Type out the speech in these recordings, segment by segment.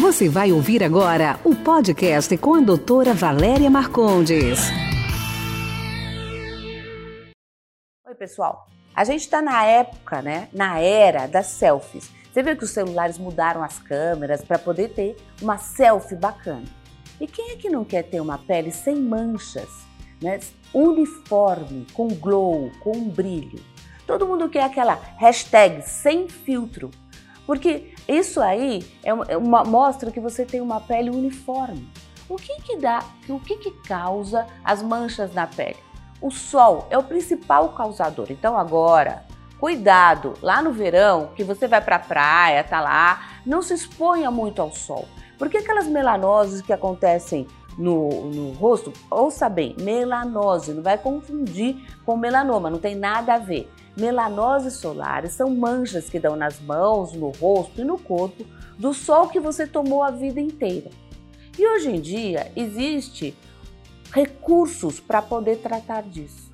Você vai ouvir agora o podcast com a doutora Valéria Marcondes. Oi, pessoal. A gente está na época, né? Na era das selfies. Você vê que os celulares mudaram as câmeras para poder ter uma selfie bacana. E quem é que não quer ter uma pele sem manchas, né? uniforme, com glow, com brilho? Todo mundo quer aquela hashtag sem filtro, porque isso aí é uma, mostra que você tem uma pele uniforme. O que que dá, o que que causa as manchas na pele? O sol é o principal causador. Então agora, cuidado, lá no verão, que você vai para a praia, tá lá, não se exponha muito ao sol. Porque aquelas melanoses que acontecem no, no rosto, ouça bem, melanose, não vai confundir com melanoma, não tem nada a ver. Melanoses solares são manchas que dão nas mãos, no rosto e no corpo do sol que você tomou a vida inteira. E hoje em dia existe recursos para poder tratar disso.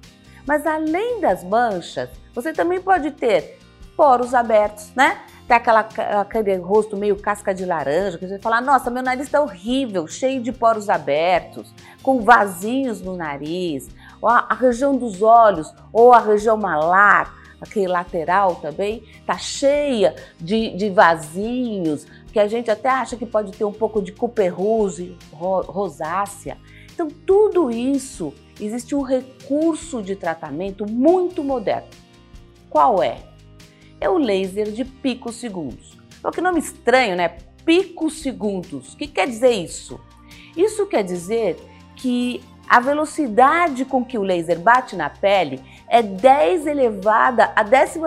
Mas além das manchas, você também pode ter poros abertos, né? Tem aquela, aquele rosto meio casca de laranja, que você fala, nossa, meu nariz está horrível, cheio de poros abertos, com vasinhos no nariz, ou a, a região dos olhos, ou a região malar, aquele lateral também, tá cheia de, de vasinhos, que a gente até acha que pode ter um pouco de cuperruse, rosácea. Então, tudo isso, existe um recurso de tratamento muito moderno. Qual é? É o laser de picosegundos. Olha que nome estranho, né? Picosegundos. O que quer dizer isso? Isso quer dizer que a velocidade com que o laser bate na pele é 10 elevada a 12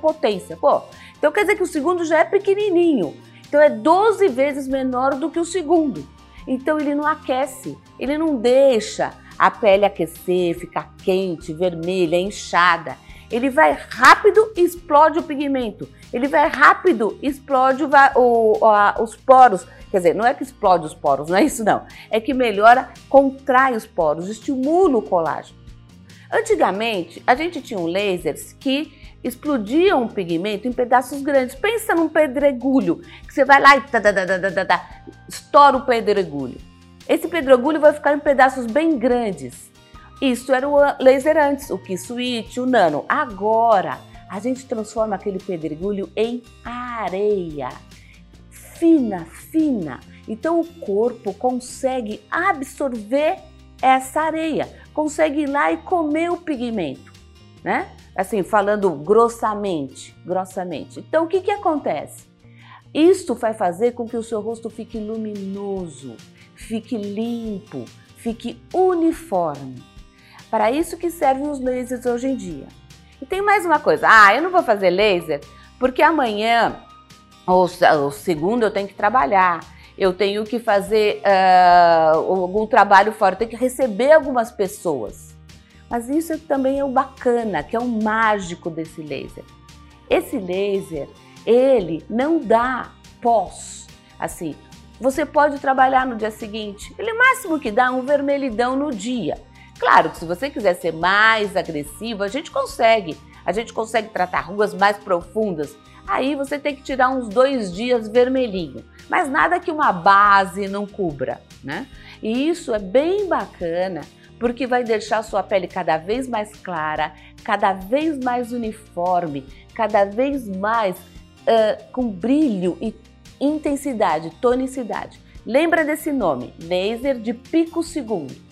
potência. Pô, então quer dizer que o segundo já é pequenininho. Então é 12 vezes menor do que o segundo. Então ele não aquece, ele não deixa a pele aquecer, ficar quente, vermelha, inchada ele vai rápido e explode o pigmento. Ele vai rápido e explode o, o, a, os poros. Quer dizer, não é que explode os poros, não é isso não. É que melhora, contrai os poros, estimula o colágeno. Antigamente, a gente tinha um lasers que explodiam o pigmento em pedaços grandes. Pensa num pedregulho, que você vai lá e tá, tá, tá, estoura o pedregulho. Esse pedregulho vai ficar em pedaços bem grandes. Isso era o laser antes, o Key Switch, o Nano. Agora, a gente transforma aquele pedregulho em areia. Fina, fina. Então o corpo consegue absorver essa areia, consegue ir lá e comer o pigmento, né? Assim, falando grossamente, grossamente. Então o que que acontece? Isso vai fazer com que o seu rosto fique luminoso, fique limpo, fique uniforme. Para isso que servem os lasers hoje em dia. E tem mais uma coisa. Ah, eu não vou fazer laser porque amanhã ou, ou segundo eu tenho que trabalhar. Eu tenho que fazer uh, algum trabalho fora, eu tenho que receber algumas pessoas. Mas isso também é o bacana, que é o mágico desse laser. Esse laser, ele não dá pós. Assim, você pode trabalhar no dia seguinte. Ele máximo que dá um vermelhidão no dia. Claro que se você quiser ser mais agressivo, a gente consegue. A gente consegue tratar ruas mais profundas. Aí você tem que tirar uns dois dias vermelhinho, mas nada que uma base não cubra, né? E isso é bem bacana porque vai deixar a sua pele cada vez mais clara, cada vez mais uniforme, cada vez mais uh, com brilho e intensidade, tonicidade. Lembra desse nome, laser de pico segundo.